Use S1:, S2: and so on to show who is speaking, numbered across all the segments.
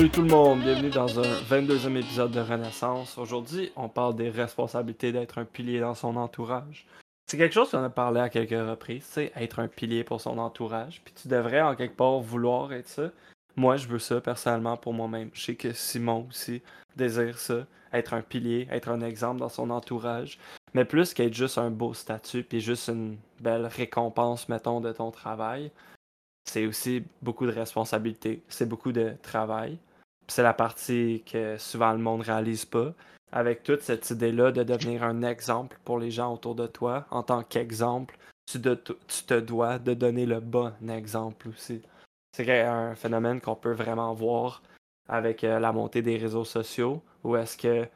S1: Salut tout le monde, bienvenue dans un 22e épisode de Renaissance. Aujourd'hui, on parle des responsabilités d'être un pilier dans son entourage. C'est quelque chose qu'on a parlé à quelques reprises, c'est être un pilier pour son entourage. Puis tu devrais en quelque part vouloir être ça. Moi, je veux ça personnellement pour moi-même. Je sais que Simon aussi désire ça, être un pilier, être un exemple dans son entourage. Mais plus qu'être juste un beau statut, puis juste une belle récompense, mettons, de ton travail, c'est aussi beaucoup de responsabilités, c'est beaucoup de travail. C'est la partie que souvent le monde réalise pas. Avec toute cette idée-là de devenir un exemple pour les gens autour de toi, en tant qu'exemple, tu, te dois de donner le bon exemple aussi. C'est un phénomène qu'on peut vraiment voir avec euh, la montée des réseaux sociaux, où est-ce que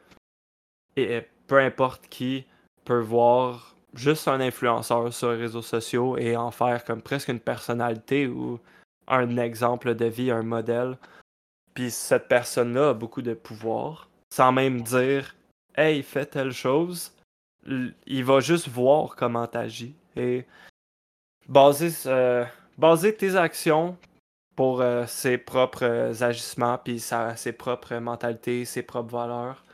S1: peu importe qui peut voir juste un influenceur sur les réseaux sociaux et en faire comme presque une personnalité ou un exemple de vie, un modèle. Puis cette personne-là a beaucoup de pouvoir, sans même dire Hey, fais telle chose. Il va juste voir comment t'agis et baser, euh, tes actions pour euh, ses propres agissements, puis ses propres mentalités, ses propres valeurs.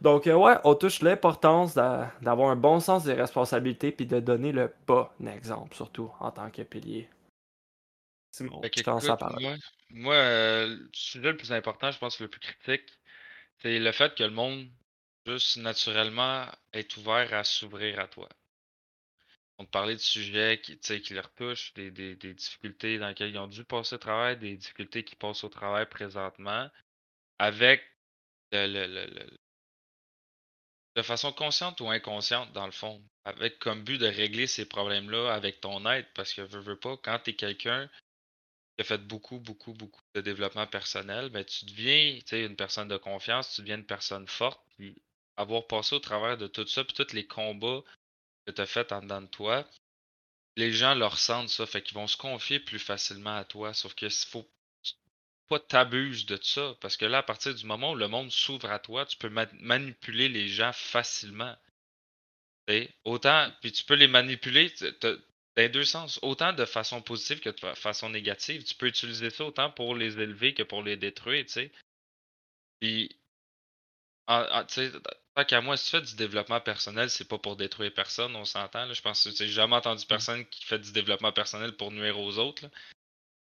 S1: Donc, euh, ouais, on touche l'importance d'avoir un bon sens des responsabilités puis de donner le bon exemple, surtout en tant que pilier.
S2: Simon, je commence à parler. Moi, euh, le sujet le plus important, je pense, le plus critique, c'est le fait que le monde, juste naturellement, est ouvert à s'ouvrir à toi. On te parlait de sujets qui, qui les retouchent, des, des, difficultés dans lesquelles ils ont dû passer au travail, des difficultés qui passent au travail présentement, avec le, de façon consciente ou inconsciente, dans le fond, avec comme but de régler ces problèmes-là avec ton aide, parce que veux, veux pas, quand tu es quelqu'un qui a fait beaucoup, beaucoup, beaucoup de développement personnel, ben, tu deviens une personne de confiance, tu deviens une personne forte, puis avoir passé au travers de tout ça, puis tous les combats que tu as fait en dedans de toi, les gens leur ressentent ça, fait qu'ils vont se confier plus facilement à toi, sauf que faut pas t'abuses de ça. Parce que là, à partir du moment où le monde s'ouvre à toi, tu peux manipuler les gens facilement. autant, puis tu peux les manipuler les deux sens. Autant de façon positive que de façon négative. Tu peux utiliser ça autant pour les élever que pour les détruire, tu sais. Puis, tant qu'à moi, si tu fais du développement personnel, c'est pas pour détruire personne, on s'entend. Je pense que j'ai jamais entendu mmh. personne qui fait du développement personnel pour nuire aux autres.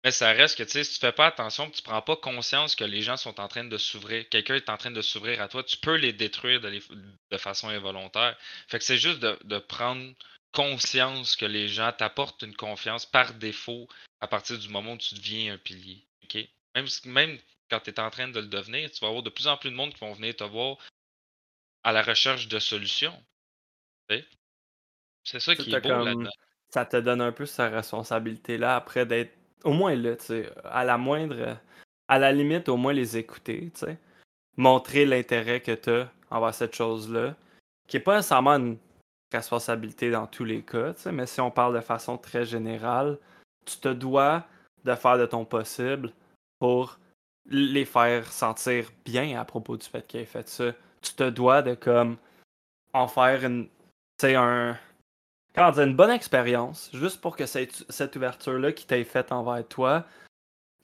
S2: Mais ça reste que, tu sais, si tu fais pas attention, tu prends pas conscience que les gens sont en train de s'ouvrir, quelqu'un est en train de s'ouvrir à toi, tu peux les détruire de, de façon involontaire. Fait que c'est juste de, prendre conscience que les gens t'apportent une confiance par défaut à partir du moment où tu deviens un pilier. Même, même quand tu es en train de le devenir, tu vas avoir de plus en plus de monde qui vont venir te voir à la recherche de solutions. C'est ça qui est beau là-dedans.
S1: Ça te donne un peu cette responsabilité-là après d'être au moins là, tu sais, à la moindre, à la limite, au moins les écouter, tu sais? Montrer l'intérêt que tu as envers cette chose-là, qui n'est pas nécessairement une responsabilité dans tous les cas, mais si on parle de façon très générale, tu te dois de faire de ton possible pour les faire sentir bien à propos du fait qu'ils aient fait ça. Tu te dois de comme en faire une, sais, un, quand une bonne expérience, juste pour que cette, cette ouverture-là qui t'ait faite envers toi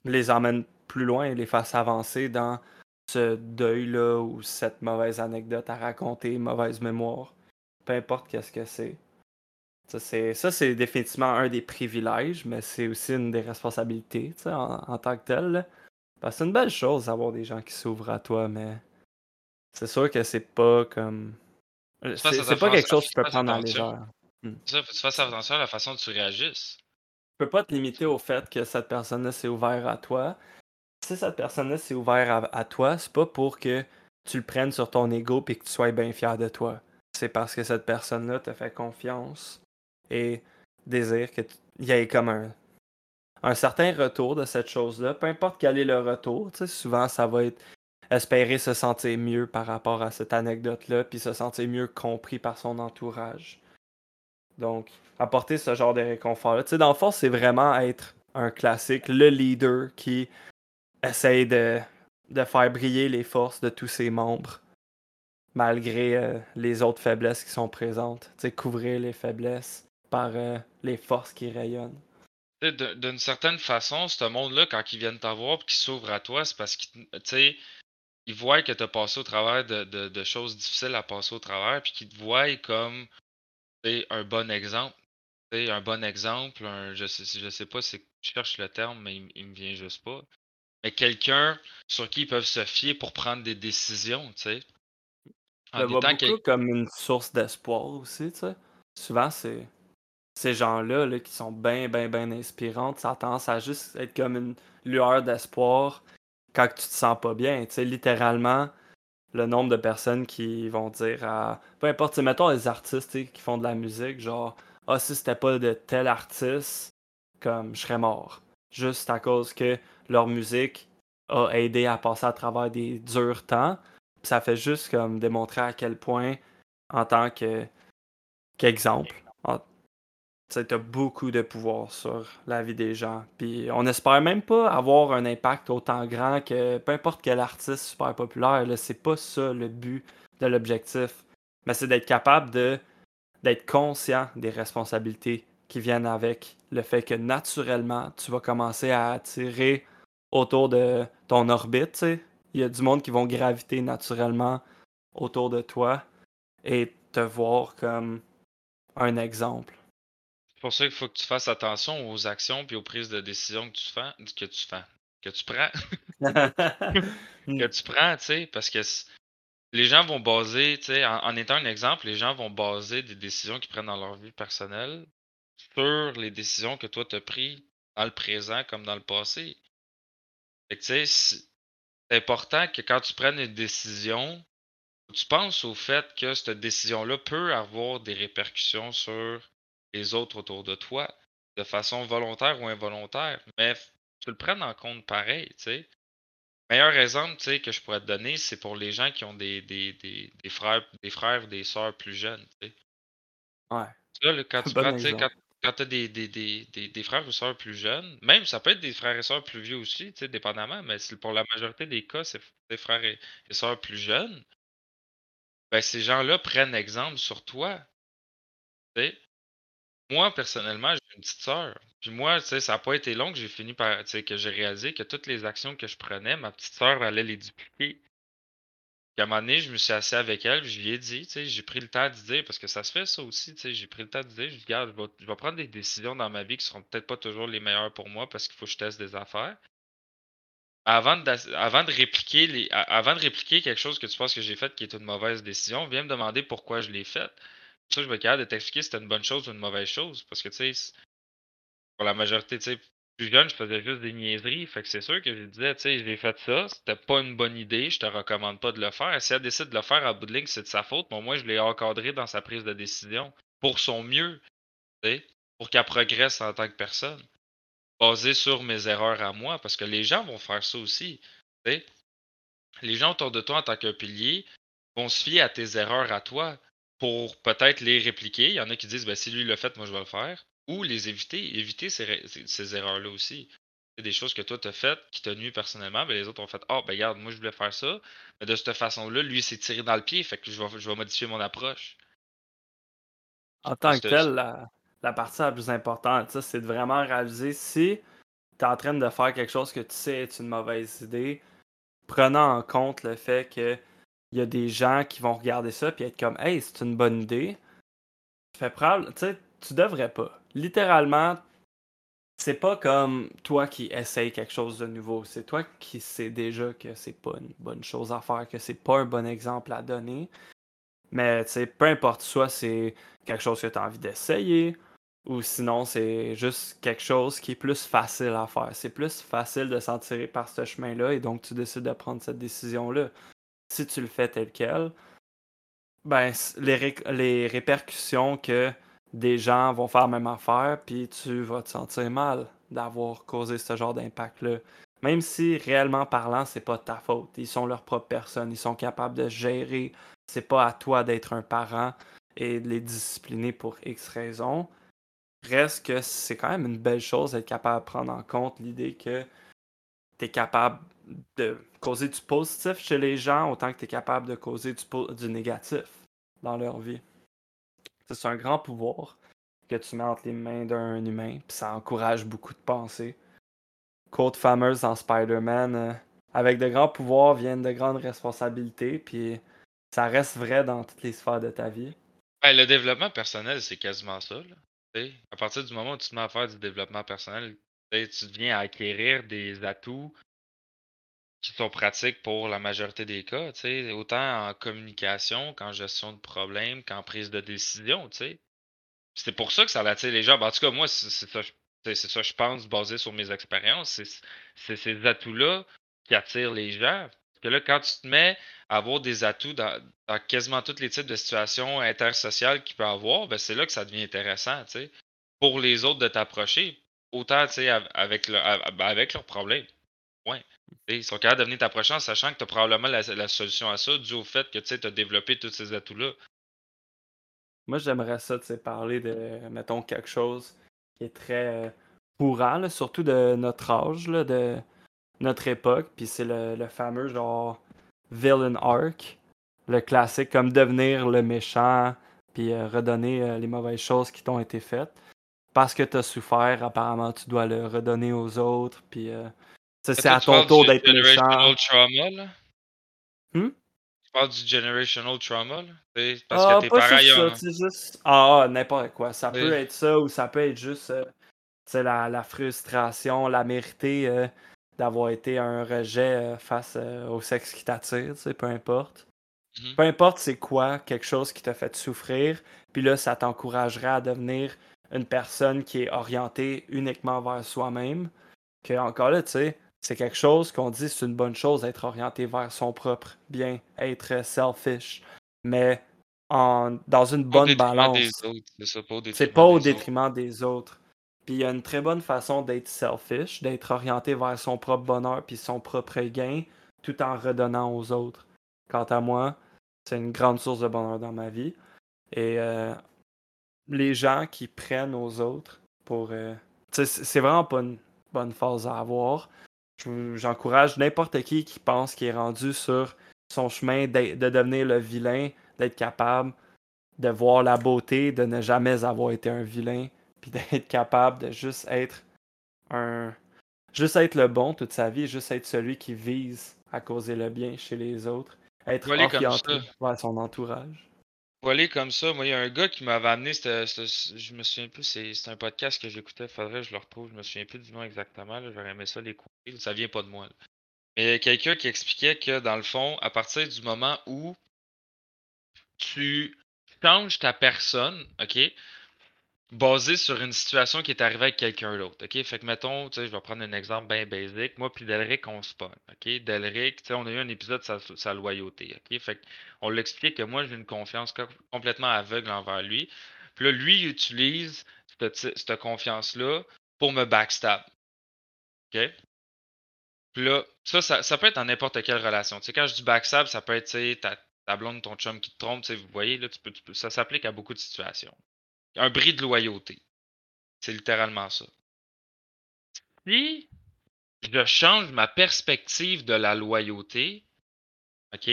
S1: les emmène plus loin et les fasse avancer dans ce deuil-là ou cette mauvaise anecdote à raconter, mauvaise mémoire. Peu importe qu'est-ce que c'est. Ça, c'est, définitivement un des privilèges, mais c'est aussi une des responsabilités en, en tant que tel. Parce que c'est une belle chose d'avoir des gens qui s'ouvrent à toi, mais c'est sûr que c'est pas comme. C'est, pas quelque chose que tu peux prendre en légère.
S2: Hmm. Ça, faut que tu fasses attention à la façon dont tu réagisses.
S1: Tu peux pas te limiter au fait que cette personne-là s'est ouverte à toi. Si cette personne-là s'est ouverte à, toi, c'est pas pour que tu le prennes sur ton ego et que tu sois bien fier de toi. C'est parce que cette personne-là te fait confiance et désire qu'il y ait comme un, un certain retour de cette chose-là. Peu importe quel est le retour, souvent ça va être espérer se sentir mieux par rapport à cette anecdote-là, puis se sentir mieux compris par son entourage. Donc, apporter ce genre de réconfort-là. Tu sais, dans le fond, c'est vraiment être un classique, le leader qui essaye de, de faire briller les forces de tous ses membres, malgré euh, les autres faiblesses qui sont présentes. Tu sais, couvrir les faiblesses par euh, les forces qui rayonnent.
S2: d'une certaine façon, ce monde-là, quand ils viennent t'avoir et qu'ils s'ouvrent à toi, c'est parce qu'ils ils voient que tu as passé au travers de, choses difficiles à passer au travers, puis qu'ils te voient comme un bon exemple. un bon exemple, je sais, je sais pas si je cherche le terme, mais il, me vient juste pas. Mais quelqu'un sur qui ils peuvent se fier pour prendre des décisions, tu sais.
S1: En le beaucoup comme une source d'espoir aussi, tu sais. Souvent, c'est ces gens-là là, qui sont bien, bien, bien inspirantes, ça a tendance à juste être comme une lueur d'espoir quand tu te sens pas bien. Tu sais, littéralement, le nombre de personnes qui vont dire à. Peu importe, mettons les artistes qui font de la musique, genre, ah, si c'était pas de tel artiste, comme je serais mort. Juste à cause que leur musique a aidé à passer à travers des durs temps. Ça fait juste comme démontrer à quel point, en tant que qu'exemple, tu as beaucoup de pouvoir sur la vie des gens. Puis on espère même pas avoir un impact autant grand que peu importe quel artiste super populaire. C'est pas ça le but de l'objectif. Mais c'est d'être capable de d'être conscient des responsabilités qui viennent avec le fait que naturellement, tu vas commencer à attirer autour de ton orbite. Il y a du monde qui vont graviter naturellement autour de toi et te voir comme un exemple.
S2: C'est pour ça qu'il faut que tu fasses attention aux actions et aux prises de décision que tu fais, que tu fais, que tu prends. que tu prends, tu sais, parce que les gens vont baser, tu sais, en, étant un exemple, les gens vont baser des décisions qu'ils prennent dans leur vie personnelle sur les décisions que toi tu as prises dans le présent comme dans le passé. Fait que, tu sais, c'est important que quand tu prennes une décision, tu penses au fait que cette décision-là peut avoir des répercussions sur les autres autour de toi, de façon volontaire ou involontaire, mais tu le prennes en compte pareil, tu sais. Meilleur exemple, tu sais, que je pourrais te donner, c'est pour les gens qui ont des, des, des, des frères, des frères ou des sœurs plus jeunes, tu sais.
S1: Ouais.
S2: Tu vois, quand tu prends, quand, quand tu as des, frères ou sœurs plus jeunes, même ça peut être des frères et sœurs plus vieux aussi, dépendamment, mais pour la majorité des cas, c'est des frères et, sœurs plus jeunes. Ben, ces gens-là prennent exemple sur toi. Moi, personnellement, j'ai une petite sœur. Puis moi, ça n'a pas été long que j'ai fini par, que j'ai réalisé que toutes les actions que je prenais, ma petite sœur allait les dupliquer. Puis à un moment donné, je me suis assis avec elle, je lui ai dit, tu sais, j'ai pris le temps de dire, parce que ça se fait ça aussi, tu sais, j'ai pris le temps de dire, je dis, regarde, je vais, je vais prendre des décisions dans ma vie qui seront peut-être pas toujours les meilleures pour moi parce qu'il faut que je teste des affaires. Avant de, répliquer avant de répliquer quelque chose que tu penses que j'ai fait qui est une mauvaise décision, viens me demander pourquoi je l'ai faite ça, je vais être capable de t'expliquer si c'était une bonne chose ou une mauvaise chose. Parce que, tu sais, pour la majorité, tu sais, plus jeune, je faisais juste des niaiseries. Fait que c'est sûr que je disais, tu sais, j'ai fait ça, c'était pas une bonne idée, je te recommande pas de le faire. Si elle décide de le faire à bout de ligne, c'est de sa faute. Mais moi, je l'ai encadré dans sa prise de décision pour son mieux, pour qu'elle progresse en tant que personne. Basé sur mes erreurs à moi, parce que les gens vont faire ça aussi. Les gens autour de toi en tant que pilier vont se fier à tes erreurs à toi pour peut-être les répliquer. Il y en a qui disent ben, si lui l'a fait, moi je vais le faire. Ou les éviter, éviter ces, erreurs-là aussi. C'est des choses que toi tu as faites qui t'ont nuit personnellement, ben, les autres ont fait Ah, oh, ben regarde, moi je voulais faire ça, mais de cette façon-là, lui s'est tiré dans le pied, fait que je vais, je vais modifier mon approche.
S1: En tant que tel, la, partie la plus importante, c'est de vraiment réaliser si tu es en train de faire quelque chose que tu sais est une mauvaise idée, prenant en compte le fait que il y a des gens qui vont regarder ça puis être comme Hey, c'est une bonne idée. Tu fais tu sais, tu devrais pas. Littéralement, c'est pas comme toi qui essayes quelque chose de nouveau. C'est toi qui sais déjà que c'est pas une bonne chose à faire, que c'est pas un bon exemple à donner. Mais tu peu importe, soit c'est quelque chose que tu as envie d'essayer, ou sinon c'est juste quelque chose qui est plus facile à faire. C'est plus facile de s'en tirer par ce chemin-là et donc tu décides de prendre cette décision-là si tu le fais tel quel, ben, les, les répercussions que des gens vont faire la même affaire, puis tu vas te sentir mal d'avoir causé ce genre d'impact-là. Même si réellement parlant, c'est pas ta faute. Ils sont leur propre personne, ils sont capables de gérer. C'est pas à toi d'être un parent et de les discipliner pour X raisons. Reste que c'est quand même une belle chose d'être capable de prendre en compte l'idée que tu es capable de causer du positif chez les gens autant que tu es capable de causer du, du négatif dans leur vie. C'est un grand pouvoir. que tu mets entre les mains d'un humain, puis ça encourage beaucoup de pensées. Quote fameuse dans Spider-Man, euh, avec de grands pouvoirs viennent de grandes responsabilités, puis ça reste vrai dans toutes les sphères de ta vie.
S2: Ben, le développement personnel, c'est quasiment ça. À partir du moment où tu te mets à faire du développement personnel, tu viens à acquérir des atouts qui sont pratiques pour la majorité des cas, autant en communication qu'en gestion de problèmes, qu'en prise de décision. C'est pour ça que ça attire les gens. Ben, en tout cas, moi, c'est ça, c'est ça, je pense, basé sur mes expériences. C'est ces atouts-là qui attirent les gens. Parce que là, quand tu te mets à avoir des atouts dans, quasiment tous les types de situations intersociales qu'il peut avoir, ben c'est là que ça devient intéressant, pour les autres de t'approcher. Autant, avec, ben, avec leurs problèmes. Ouais. Ils sont capables de venir t'approcher en sachant que tu as probablement la, solution à ça, dû au fait que tu as développé tous ces atouts-là.
S1: Moi, j'aimerais ça, tu parler de, mettons, quelque chose qui est très euh, courant, surtout de notre âge, de notre époque. Puis c'est le, fameux genre villain arc, le classique, comme devenir le méchant, puis euh, redonner euh, les mauvaises choses qui t'ont été faites. Parce que tu as souffert, apparemment, tu dois le redonner aux autres. Puis c'est à ton tour d'être méchant.
S2: Trauma, là? Hmm? Tu parles du generational trauma, là?
S1: Parce ah, que tes parents ça, juste... Ah, ah, n'importe quoi. Ça peut être ça ou ça peut être juste euh, la, la, frustration, la mérité euh, d'avoir été un rejet euh, face au sexe qui t'attire, peu importe. Mhm. Peu importe c'est quoi, quelque chose qui t'a fait souffrir, puis là, ça t'encouragerait à devenir une personne qui est orientée uniquement vers soi-même. Que encore là, tu sais, c'est quelque chose qu'on dit c'est une bonne chose d'être orienté vers son propre bien, être selfish. Mais en, dans une bonne balance. C'est pas au détriment des autres. Puis il y a une très bonne façon d'être selfish, d'être orienté vers son propre bonheur puis son propre gain, tout en redonnant aux autres. Quant à moi, c'est une grande source de bonheur dans ma vie. Et euh, les gens qui prennent aux autres pour. Euh, c'est vraiment pas une bonne phase à avoir. J'encourage n'importe qui qui pense qu'il est rendu sur son chemin de, devenir le vilain, d'être capable de voir la beauté, de ne jamais avoir été un vilain, puis d'être capable de juste être un. Juste être le bon toute sa vie, juste être celui qui vise à causer le bien chez les autres, être orienté vers son entourage.
S2: Comme ça, moi, il y a un gars qui m'avait amené, je me souviens plus, c'est un podcast que j'écoutais, faudrait que je le retrouve, je me souviens plus du nom exactement, j'aurais aimé ça l'écouter, ça vient pas de moi. Mais il y a quelqu'un qui expliquait que dans le fond, à partir du moment où tu changes ta personne, ok, basé sur une situation qui est arrivée avec quelqu'un d'autre. OK? Fait que mettons, je vais prendre un exemple bien basique. Moi puis Delric, on se pogne. OK? Delric, on a eu un épisode sur sa, loyauté. OK? Fait on l'explique que moi, j'ai une confiance complètement aveugle envers lui. Puis là, lui, il utilise cette, confiance-là pour me backstab. OK? Puis là, ça, ça, peut être dans n'importe quelle relation. Sais, quand je dis backstab, ça peut être, ta, ta blonde, ton chum qui te trompe, vous voyez, là, tu peux, ça s'applique à beaucoup de situations un bris de loyauté. C'est littéralement ça. Si je change ma perspective de la loyauté, OK,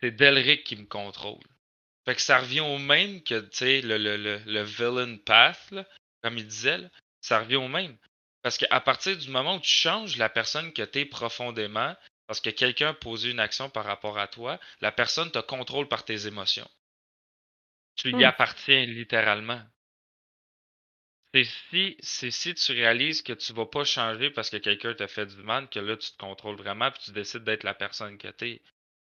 S2: c'est Delric qui me contrôle. Fait que ça revient au même que, tu le, le, villain path, comme il disait, ça revient au même. Parce qu'à partir du moment où tu changes la personne que tu es profondément, parce que quelqu'un a posé une action par rapport à toi, la personne te contrôle par tes émotions. Tu y mmh. appartiens littéralement. C'est si, si tu réalises que tu vas pas changer parce que quelqu'un t'a fait du mal, que là, tu te contrôles vraiment et tu décides d'être la personne que tu es.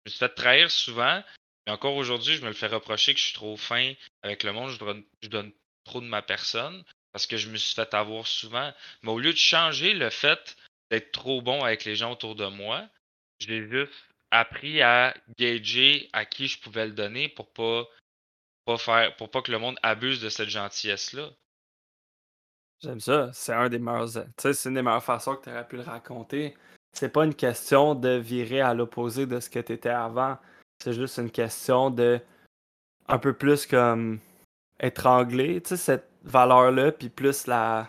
S2: Je me suis fait trahir souvent, mais encore aujourd'hui, je me le fais reprocher que je suis trop fin avec le monde, je donne, je donne trop de ma personne parce que je me suis fait avoir souvent. Mais au lieu de changer le fait d'être trop bon avec les gens autour de moi, j'ai juste appris à gager à qui je pouvais le donner pour pas pas faire, pour pas que le monde abuse de cette gentillesse-là.
S1: J'aime ça. C'est un des meilleurs. Tu sais, c'est une des meilleures façons que tu aurais pu le raconter. C'est pas une question de virer à l'opposé de ce que tu étais avant. C'est juste une question de un peu plus comme étrangler, tu sais, cette valeur-là, puis plus la.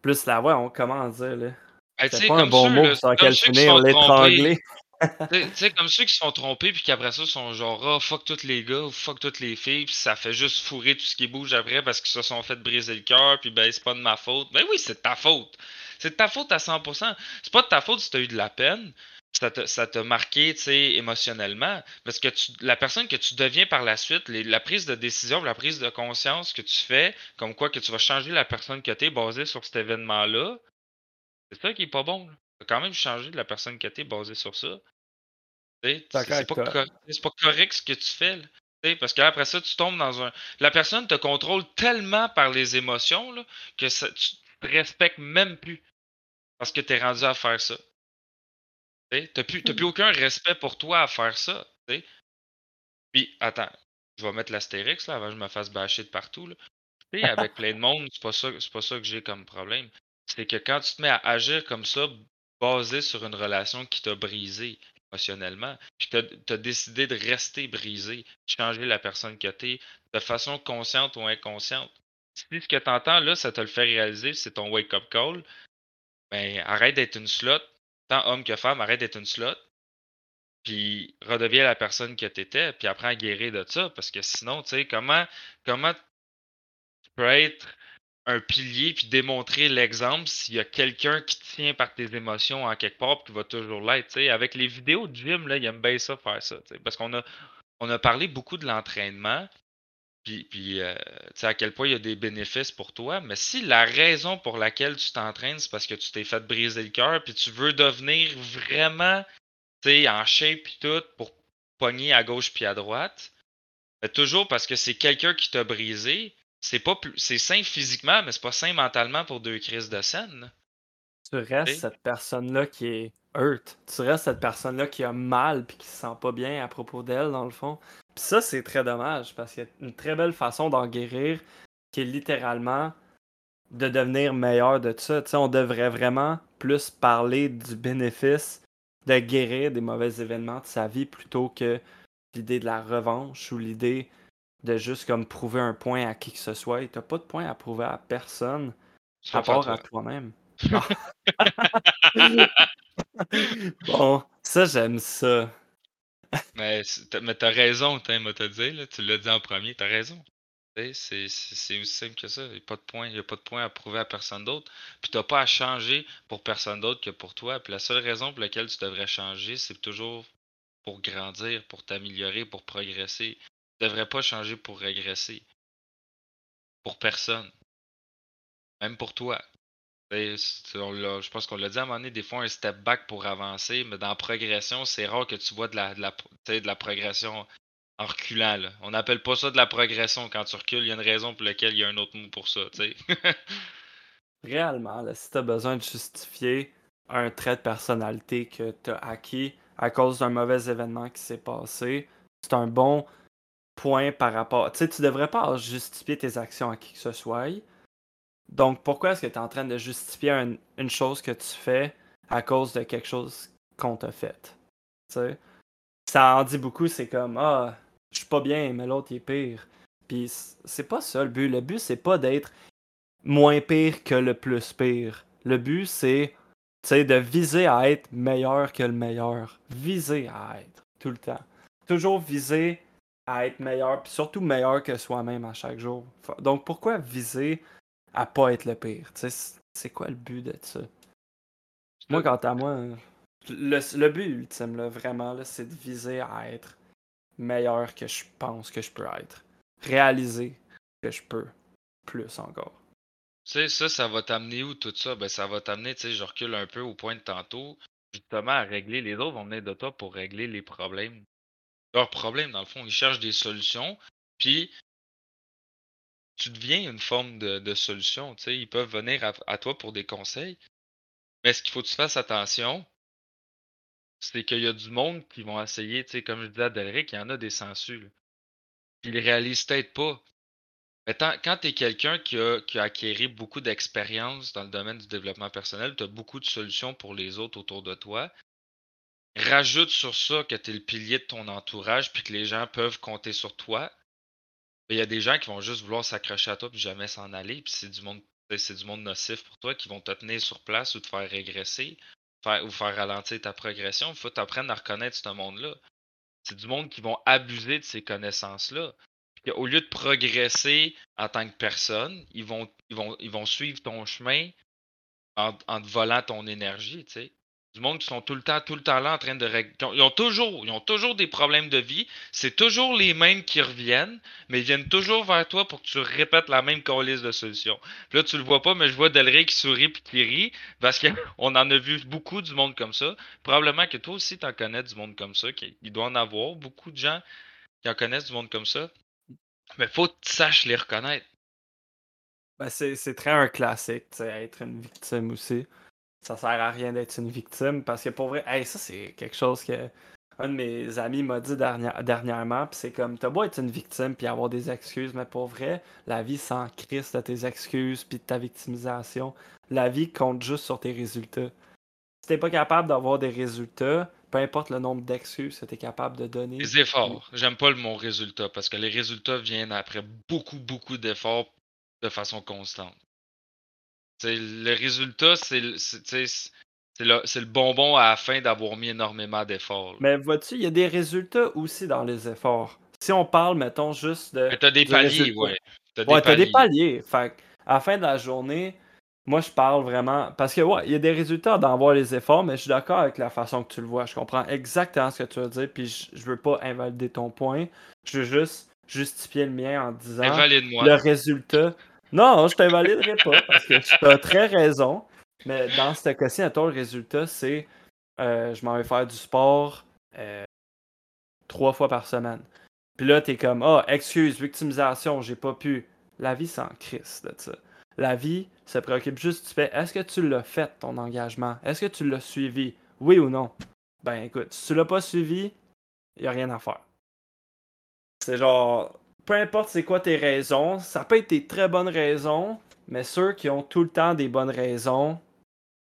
S1: Plus la. Ouais, on comment dire, là? c'est pas un bon mot sur lequel finir, l'étrangler.
S2: Tu sais, comme ceux qui se font tromper, puis qu'après ça sont genre, oh, fuck tous les gars, ou fuck toutes les filles, puis ça fait juste fourrer tout ce qui bouge après parce qu'ils se sont fait briser le cœur, puis ben, c'est pas de ma faute. Ben oui, c'est de ta faute. C'est de ta faute à 100%. C'est pas de ta faute si t'as eu de la peine. Ça t'a marqué, tu émotionnellement. Parce que la personne que tu deviens par la suite, la prise de décision, la prise de conscience que tu fais, comme quoi que tu vas changer la personne que tu es basée sur cet événement-là, c'est ça qui est pas bon. As quand même changé de la personne que tu es basée sur ça. C'est pas, pas, correct ce que tu fais. Là. Parce qu'après ça, tu tombes dans un. La personne te contrôle tellement par les émotions là, que ça, tu te respectes même plus. Parce que tu es rendu à faire ça. Tu n'as plus, plus aucun respect pour toi à faire ça. Puis, attends, je vais mettre l'astérix là, avant que je me fasse bâcher de partout. Là. avec plein de monde, c'est pas ça, pas ça que j'ai comme problème. C'est que quand tu te mets à agir comme ça, basé sur une relation qui t'a brisé émotionnellement, puis tu as, décidé de rester brisé, changer la personne que tu es, de façon consciente ou inconsciente. Si ce que tu entends là, ça te le fait réaliser, c'est ton wake-up call, ben arrête d'être une slot, tant homme que femme, arrête d'être une slot, puis redeviens la personne que tu étais, puis apprends à guérir de ça, parce que sinon, tu sais, comment, comment tu peux être un pilier puis démontrer l'exemple s'il y a quelqu'un qui tient par tes émotions en quelque part puis qui va toujours l'être. Avec les vidéos de gym, là, il aime bien ça faire ça. Parce qu'on a, parlé beaucoup de l'entraînement, puis, puis euh, à quel point il y a des bénéfices pour toi. Mais si la raison pour laquelle tu t'entraînes, c'est parce que tu t'es fait briser le cœur, puis tu veux devenir vraiment en shape et tout pour pogner à gauche puis à droite, ben, toujours parce que c'est quelqu'un qui t'a brisé, c'est pas plus, c'est sain physiquement, mais c'est pas sain mentalement pour deux crises de scène.
S1: Tu restes cette personne-là qui est hurt. Tu restes cette personne-là qui a mal puis qui se sent pas bien à propos d'elle, dans le fond. Puis ça, c'est très dommage parce qu'il y a une très belle façon d'en guérir qui est littéralement de devenir meilleur de ça. Tu sais, on devrait vraiment plus parler du bénéfice de guérir des mauvais événements de sa vie plutôt que l'idée de la revanche ou l'idée de juste comme prouver un point à qui que ce soit. T'as pas de point à prouver à personne à part à toi-même. bon, ça j'aime ça.
S2: mais t'as raison, t'as te dire, là, tu l'as dit en premier, t'as raison. C'est aussi simple que ça. Il n'y a pas de point, a pas de point à prouver à personne d'autre. Puis t'as pas à changer pour personne d'autre que pour toi. Puis la seule raison pour laquelle tu devrais changer, c'est toujours pour grandir, pour t'améliorer, pour progresser. Tu devrais pas changer pour régresser. Pour personne. Même pour toi. je pense qu'on l'a dit à un moment donné, des fois un step back pour avancer, mais dans progression, c'est rare que tu vois de la, de de la progression en reculant. On n'appelle pas ça de la progression. Quand tu recules, il y a une raison pour laquelle il y a un autre mot pour ça.
S1: Réellement, si tu as besoin de justifier un trait de personnalité que tu as acquis à cause d'un mauvais événement qui s'est passé, c'est un bon point par rapport. Tu devrais pas justifier tes actions à qui que ce soit. Donc, pourquoi est-ce que tu es en train de justifier une chose que tu fais à cause de quelque chose qu'on t'a fait? Ça en dit beaucoup, c'est comme Ah, je suis pas bien, mais l'autre est pire. Puis c'est pas ça le but. Le but, c'est pas d'être moins pire que le plus pire. Le but, c'est de viser à être meilleur que le meilleur. Viser à être, tout le temps. Toujours viser à être meilleur, puis surtout meilleur que soi-même à chaque jour. Donc pourquoi viser à pas être le pire? C'est quoi le but de ça? Moi, quant à moi, le, but ultime, là, vraiment, c'est de viser à être meilleur que je pense que je peux être. Réaliser que je peux plus encore.
S2: Tu sais, ça, ça va t'amener où tout ça? Ben, ça va t'amener, tu sais, je recule un peu au point de tantôt, justement à régler. Les autres vont venir de toi pour régler les problèmes. Leurs problèmes, dans le fond, ils cherchent des solutions, puis tu deviens une forme de, solution. Ils peuvent venir à, toi pour des conseils. Mais ce qu'il faut que tu fasses attention, c'est qu'il y a du monde qui vont essayer, comme je disais à Derek, il y en a des sensus. Ils les réalisent peut-être pas. Mais quand tu es quelqu'un qui a, qui a acquéri beaucoup d'expérience dans le domaine du développement personnel, tu as beaucoup de solutions pour les autres autour de toi. Rajoute sur ça que tu es le pilier de ton entourage puis que les gens peuvent compter sur toi. Il y a des gens qui vont juste vouloir s'accrocher à toi puis jamais s'en aller. Puis c'est du monde c'est du monde nocif pour toi qui vont te tenir sur place ou te faire régresser faire, ou faire ralentir ta progression. Il faut t'apprendre à reconnaître ce monde-là. C'est du monde qui vont abuser de ces connaissances-là. Au lieu de progresser en tant que personne, ils vont, suivre ton chemin en, te volant ton énergie, du monde qui sont tout le temps, tout le temps là en train de régler. Ils ont toujours, des problèmes de vie. C'est toujours les mêmes qui reviennent, mais ils viennent toujours vers toi pour que tu répètes la même liste de solutions. Puis là, tu le vois pas, mais je vois Delray qui sourit puis qui rit, parce qu'on en a vu beaucoup du monde comme ça. Probablement que toi aussi, tu en connais du monde comme ça. Il doit en avoir beaucoup de gens qui en connaissent du monde comme ça. Mais faut que tu saches les reconnaître.
S1: Ben, c'est très un classique, être une victime aussi ça sert à rien d'être une victime parce que pour vrai, ça c'est quelque chose que un de mes amis m'a dit dernièrement, puis c'est comme t'as beau être une victime puis avoir des excuses, mais pour vrai, la vie sans crise de tes excuses puis de ta victimisation, la vie compte juste sur tes résultats. Si t'es pas capable d'avoir des résultats, peu importe le nombre d'excuses que t'es capable de donner.
S2: Les efforts. J'aime pas le mot résultat parce que les résultats viennent après beaucoup, beaucoup d'efforts de façon constante le résultat, c'est le, le, bonbon à la fin d'avoir mis énormément d'efforts.
S1: Mais vois-tu, il y a des résultats aussi dans les efforts. Si on parle, mettons, juste de.
S2: Mais t'as des paliers, ouais.
S1: T'as ouais, t'as des paliers. Fait à la fin de la journée, moi, je parle vraiment. Parce que, ouais, il y a des résultats dans voir les efforts, mais je suis d'accord avec la façon que tu le vois. Je comprends exactement ce que tu veux dire, puis je, je veux pas invalider ton point. Je veux juste justifier le mien en disant. Le résultat. Non, je t'invaliderai pas parce que tu as très raison. Mais dans ce cas-ci, le résultat, c'est euh, je m'en vais faire du sport euh, trois fois par semaine. Puis là, t'es comme Ah, oh, excuse, victimisation, j'ai pas pu. La vie sans Christ de ça. La vie se préoccupe juste du fait est-ce que tu l'as fait, ton engagement? Est-ce que tu l'as suivi? Oui ou non? Ben écoute, si tu l'as pas suivi, il a rien à faire. C'est genre peu importe c'est quoi tes raisons, ça peut être des très bonnes raisons, mais ceux qui ont tout le temps des bonnes raisons,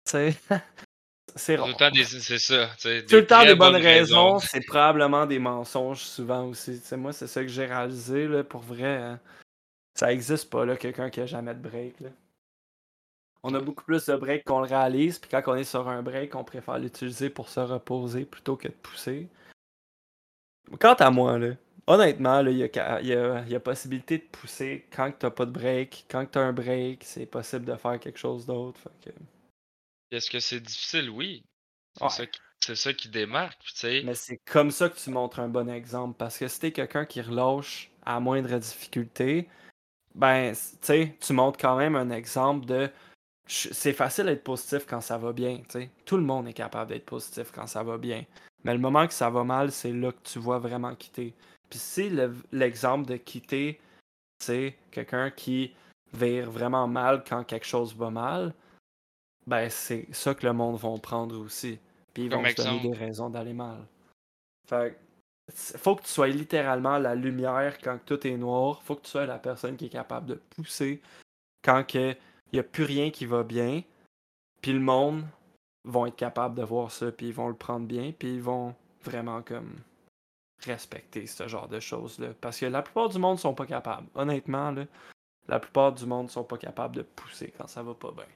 S1: tu sais, c'est rare.
S2: Tout le temps des, c'est ça.
S1: Tout le temps des bonnes, raisons, c'est probablement des mensonges souvent aussi. sais moi, c'est ça que j'ai réalisé, là, pour vrai. Hein. Ça existe pas, là, quelqu'un qui a jamais de break. Là. On a beaucoup plus de break qu'on le réalise, puis quand on est sur un break, on préfère l'utiliser pour se reposer plutôt que de pousser. Quant à moi, là, honnêtement, il y, a, possibilité de pousser quand tu n'as pas de break. Quand tu as un break, c'est possible de faire quelque chose d'autre.
S2: Est-ce que c'est difficile? Oui. C'est ça, qui démarque.
S1: Mais c'est comme ça que tu montres un bon exemple. Parce que si t'es quelqu'un qui relâche à moindre difficulté, ben, tu montres quand même un exemple de. C'est facile d'être positif quand ça va bien. Tout le monde est capable d'être positif quand ça va bien. Mais le moment que ça va mal, c'est là que tu vois vraiment quitter. Puis si l'exemple de quitter, c'est quelqu'un qui vire vraiment mal quand quelque chose va mal, ben c'est ça que le monde va prendre aussi. Puis ils vont se donner des raisons d'aller mal. Fait faut que tu sois littéralement la lumière quand tout est noir. Faut que tu sois la personne qui est capable de pousser quand il n'y a plus rien qui va bien. Puis le monde vont être capable de voir ça, puis ils vont le prendre bien, puis ils vont vraiment comme respecter ce genre de choses-là. Parce que la plupart du monde sont pas capables. Honnêtement, là, la plupart du monde sont pas capables de pousser quand ça va pas bien.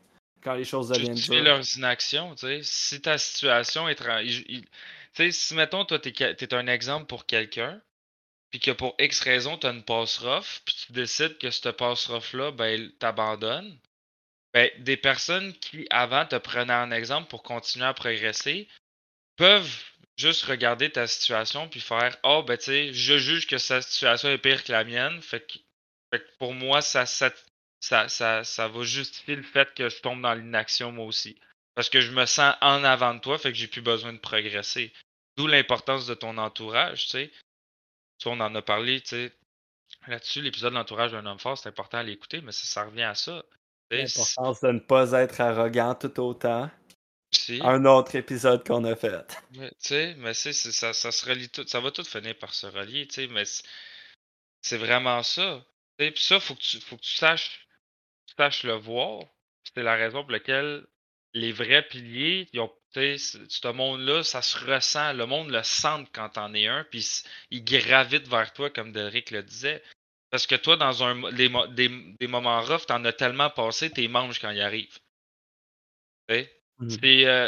S1: Quand les choses deviennent
S2: dures. leurs inactions, tu sais. Si ta situation est... Tu sais, si, mettons, toi, t'es es un exemple pour quelqu'un, puis que pour X raison, tu as une passe rough, puis tu décides que cette passe rough-là, ben, t'abandonne, ben, des personnes qui, avant, te prenaient en exemple pour continuer à progresser, peuvent juste regarder ta situation puis faire oh, ben tu sais, je juge que sa situation est pire que la mienne. Fait que, pour moi, ça, ça, ça, ça, va justifier le fait que je tombe dans l'inaction moi aussi. Parce que je me sens en avant de toi, fait que j'ai plus besoin de progresser. D'où l'importance de ton entourage, tu sais. on en a parlé, tu sais. Là-dessus, l'épisode de l'entourage d'un homme fort, c'est important à l'écouter, mais ça, ça revient à ça.
S1: L'importance de ne pas être arrogant tout autant. Un autre épisode qu'on a fait.
S2: tu sais, mais c'est, ça, ça se relie tout. Ça va tout finir par se relier, tu sais, mais c'est vraiment ça. Et puis ça, faut que tu, faut que tu saches, tu saches le voir. C'est la raison pour laquelle les vrais piliers, ils ont, ce monde-là, ça se ressent. Le monde le sent quand t'en es un, puis il gravite vers toi, comme Derek le disait. Parce que toi, dans un, des, des, des moments rough, t'en as tellement passé, t'es manges quand ils Mmh.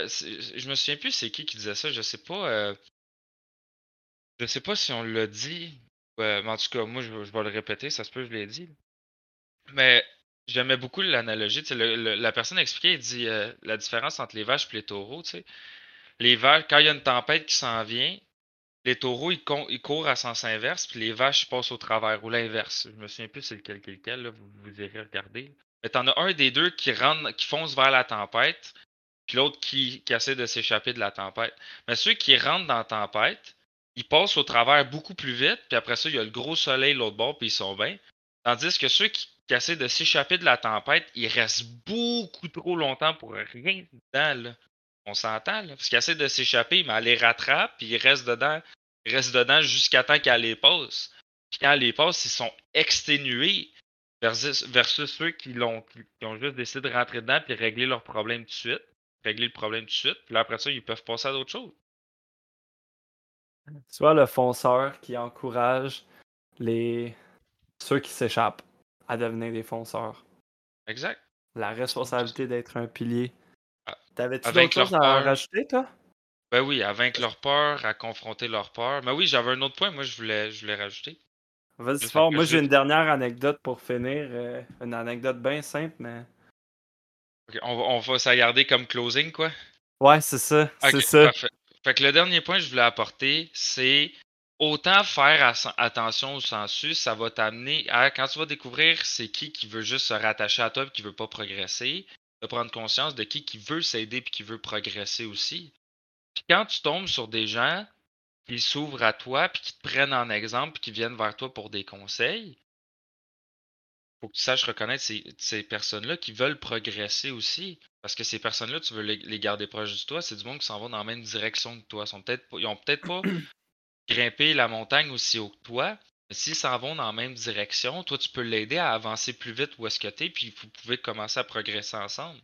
S2: C'est, je me souviens plus c'est qui qui disait ça, je sais pas. Euh, je sais pas si on l'a dit. mais en tout cas, moi je, vais le répéter, ça se peut, je l'ai dit. Mais j'aimais beaucoup l'analogie. la personne expliquait, dit la différence entre les vaches et les taureaux. Les vaches, quand il y a une tempête qui s'en vient, les taureaux ils, courent à sens inverse, puis les vaches passent au travers, ou l'inverse. Je me souviens plus c'est lequel, lequel là, vous, vous irez regarder. Mais t'en as un des deux qui rentre, qui fonce vers la tempête, puis l'autre qui, essaie de s'échapper de la tempête. Mais ceux qui rentrent dans la tempête, ils passent au travers beaucoup plus vite, puis après ça, il y a le gros soleil l'autre bord, puis ils sont bien. Tandis que ceux qui, essaient de s'échapper de la tempête, ils restent beaucoup trop longtemps pour rien dedans. On s'entend, là. Parce qu'ils essaient de s'échapper, mais elle les rattrape, puis ils restent dedans, restent dedans jusqu'à temps qu'elle les passe. Puis quand elle les passe, ils sont exténués versus, ceux qui, l'ont, qui ont juste décidé de rentrer dedans puis régler leurs problèmes tout de suite régler le problème tout de suite. Puis là, après ça, ils peuvent passer à d'autres choses.
S1: Tu vois, le fonceur qui encourage les ceux qui s'échappent à devenir des fonceurs.
S2: Exact.
S1: La responsabilité d'être un pilier. Ah, T'avais-tu d'autres choses à rajouter, toi?
S2: Ben oui, à vaincre leur peur, à confronter leur peur. Mais oui, j'avais un autre point, moi, je voulais, je voulais rajouter.
S1: Vas-y fort. Moi, j'ai une dernière anecdote pour finir. Euh, une anecdote bien simple, mais
S2: on, va, on garder comme closing, quoi?
S1: Ouais, c'est ça. c'est ça.
S2: Fait que le dernier point que je voulais apporter, c'est autant faire attention au sensus, ça va t'amener à, quand tu vas découvrir c'est qui qui veut juste se rattacher à toi et qui veut pas progresser, de prendre conscience de qui qui veut s'aider et qui veut progresser aussi. Puis quand tu tombes sur des gens qui s'ouvrent à toi puis qui te prennent en exemple et qui viennent vers toi pour des conseils, faut que tu saches reconnaître ces, personnes-là qui veulent progresser aussi. Parce que ces personnes-là, tu veux les, garder proches de toi, c'est du monde qui s'en va dans la même direction que toi. Ils, sont peut-être, ils ont peut-être pas grimpé la montagne aussi haut que toi, mais s'ils s'en vont dans la même direction, toi, tu peux l'aider à avancer plus vite où est-ce que tu es, puis vous pouvez commencer à progresser ensemble.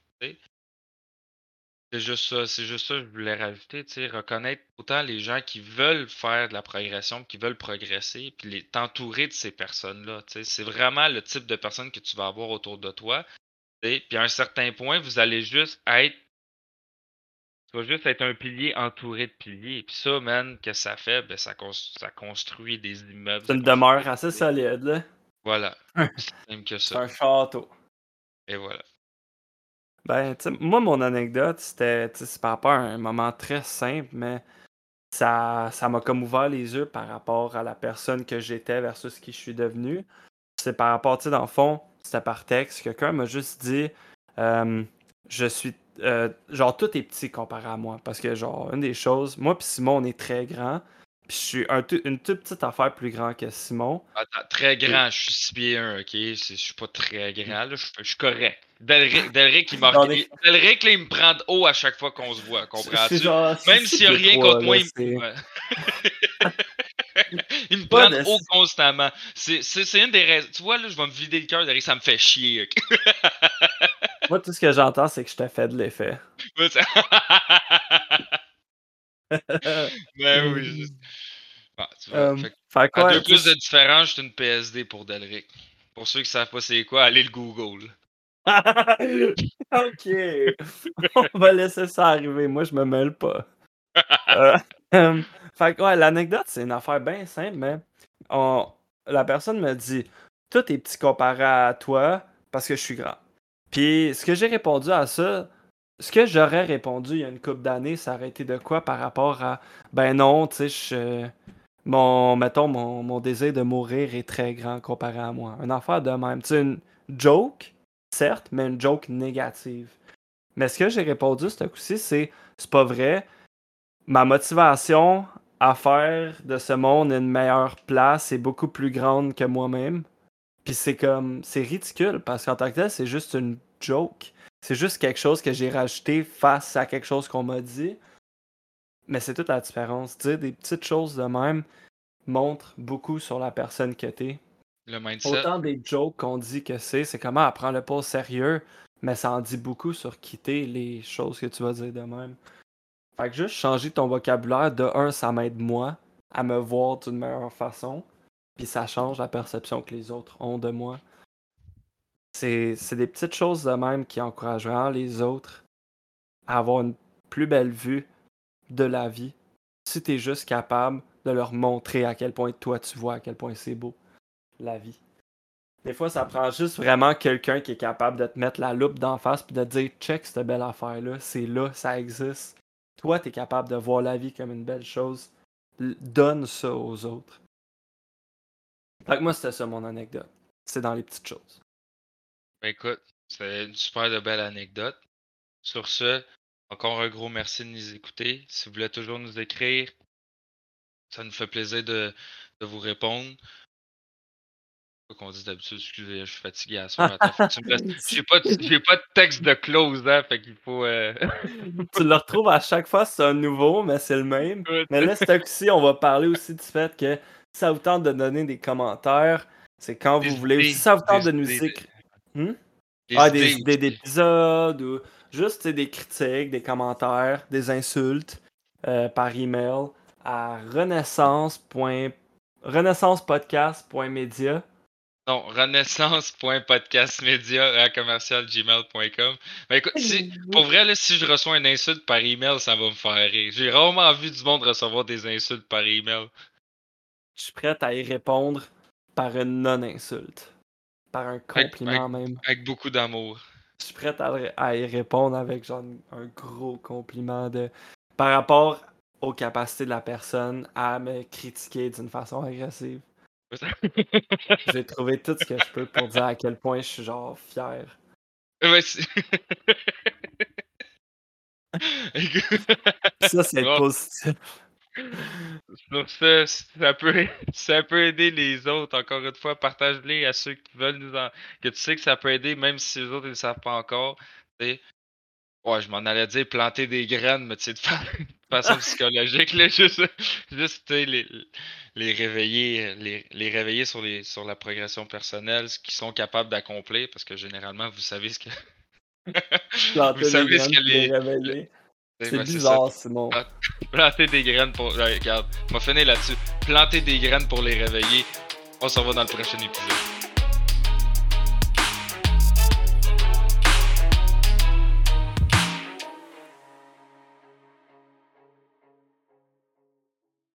S2: C'est juste ça, c'est juste ça que je voulais rajouter, tu sais, reconnaître autant les gens qui veulent faire de la progression, qui veulent progresser, puis t'entourer de ces personnes-là, tu sais. C'est vraiment le type de personnes que tu vas avoir autour de toi. Puis à un certain point, vous allez juste être. Tu vas juste être un pilier entouré de piliers. Puis ça, man, que ça fait, ben ça, ça construit des immeubles.
S1: C'est une demeure assez solide, là.
S2: Voilà. C'est que ça.
S1: C'est un château.
S2: Et voilà.
S1: Ben, moi, mon anecdote, c'était, par rapport à un moment très simple, mais ça, ça m'a comme ouvert les yeux par rapport à la personne que j'étais versus qui je suis devenu. C'est par rapport, tu sais, dans le fond, c'était par texte. Quelqu'un m'a juste dit, je suis, euh, genre, tout est petit comparé à moi. Parce que, genre, une des choses, moi puis Simon, on est très grand. Puis je suis une toute petite affaire plus grand que Simon.
S2: Attends, très grand, je suis 6 pieds 1, ok? Je suis pas très grand, là, je, suis correct. Delric, Delric, il, Delric là, il me prend de haut à chaque fois qu'on se voit, comprends-tu? Même s'il n'y a rien contre moi, il me... il me prend de haut constamment. C'est une des raisons. Tu vois, là, je vais me vider le cœur, Delric, ça me fait chier.
S1: moi, tout ce que j'entends, c'est que je t'ai fait de l'effet.
S2: ben oui. Bah, tu vois, euh, fait, quoi, à deux plus de différence, c'est une PSD pour Delric. Pour ceux qui savent pas c'est quoi, allez le Google.
S1: ok. On va laisser ça arriver. Moi, je me mêle pas. Euh, euh, fait l'anecdote, c'est une affaire bien simple, mais on... la personne me dit Tout est petit comparé à toi parce que je suis grand. Puis ce que j'ai répondu à ça, ce que j'aurais répondu il y a une couple d'années, ça aurait été de quoi par rapport à ben non, tu sais, mon mettons mon, désir de mourir est très grand comparé à moi. Un affaire de même, sais, une joke, certes, mais une joke négative. Mais ce que j'ai répondu ce coup-ci, c'est c'est pas vrai. Ma motivation à faire de ce monde une meilleure place est beaucoup plus grande que moi-même. Puis c'est comme c'est ridicule parce qu'en tant que tel, c'est juste une joke. C'est juste quelque chose que j'ai rajouté face à quelque chose qu'on m'a dit. Mais c'est toute la différence. Dire des petites choses de même montre beaucoup sur la personne que t'es.
S2: Le mindset.
S1: Autant des jokes qu'on dit que c'est, c'est comment apprendre le pas au sérieux, mais ça en dit beaucoup sur quitter les choses que tu vas dire de même. Fait que juste changer ton vocabulaire, de un, ça m'aide moi à me voir d'une meilleure façon, puis ça change la perception que les autres ont de moi. C'est des petites choses de même qui encouragent les autres à avoir une plus belle vue de la vie si tu es juste capable de leur montrer à quel point toi tu vois à quel point c'est beau la vie. Des fois, ça prend juste vraiment quelqu'un qui est capable de te mettre la loupe d'en face puis de te dire check cette belle affaire-là, c'est là, ça existe. Toi, tu es capable de voir la vie comme une belle chose. Donne ça aux autres. Fait que moi, c'était ça mon anecdote. C'est dans les petites choses.
S2: Ben écoute, c'est une super de belle anecdote. Sur ce, encore un gros merci de nous écouter. Si vous voulez toujours nous écrire, ça nous fait plaisir de, de vous répondre qu'on dit d'habitude, excusez, je suis fatigué à ce matin. J'ai pas, pas, de texte de close, hein, fait qu'il faut. Euh,
S1: tu le retrouves à chaque fois, c'est un nouveau, mais c'est le même. mais là, cette fois-ci, on va parler aussi du fait que si ça vous tente de donner des commentaires, c'est quand vous voulez. si ça vous tente de nous écrire. Hmm? ah, des idées d'épisodes ou juste des critiques, des commentaires, des insultes euh, par email à renaissance. renaissancepodcast.media
S2: non, renaissance.podcastmedia à commercialgmail.com. Mais écoute, si, pour vrai, là, si je reçois une insulte par email, ça va me faire rire. J'ai rarement vu du monde recevoir des insultes par email.
S1: Je suis prêt à y répondre par une non-insulte. Par un compliment même.
S2: Avec beaucoup d'amour.
S1: Je suis prêt à, y répondre avec genre un gros compliment de par rapport aux capacités de la personne à me critiquer d'une façon agressive. J'ai trouvé tout ce que je peux pour dire à quel point je suis genre fier.
S2: Ouais,
S1: ça, c'est positif.
S2: Ça, ça peut, ça peut aider les autres. Encore une fois, partage-les à ceux qui veulent nous en. Que tu sais que ça peut aider, même si les autres ne le savent pas encore. Ouais, je m'en allais dire planter des graines, mais tu sais, de, façon psychologique, là, juste, juste les, les réveiller, les, les réveiller sur, les, sur la progression personnelle, ce qu'ils sont capables d'accomplir, parce que généralement, vous savez ce que.
S1: vous savez ce que les. C'est bizarre, sinon.
S2: Planter des graines pour. Regarde, on va finir là-dessus. Planter des graines pour les réveiller. On se revoit dans le prochain épisode.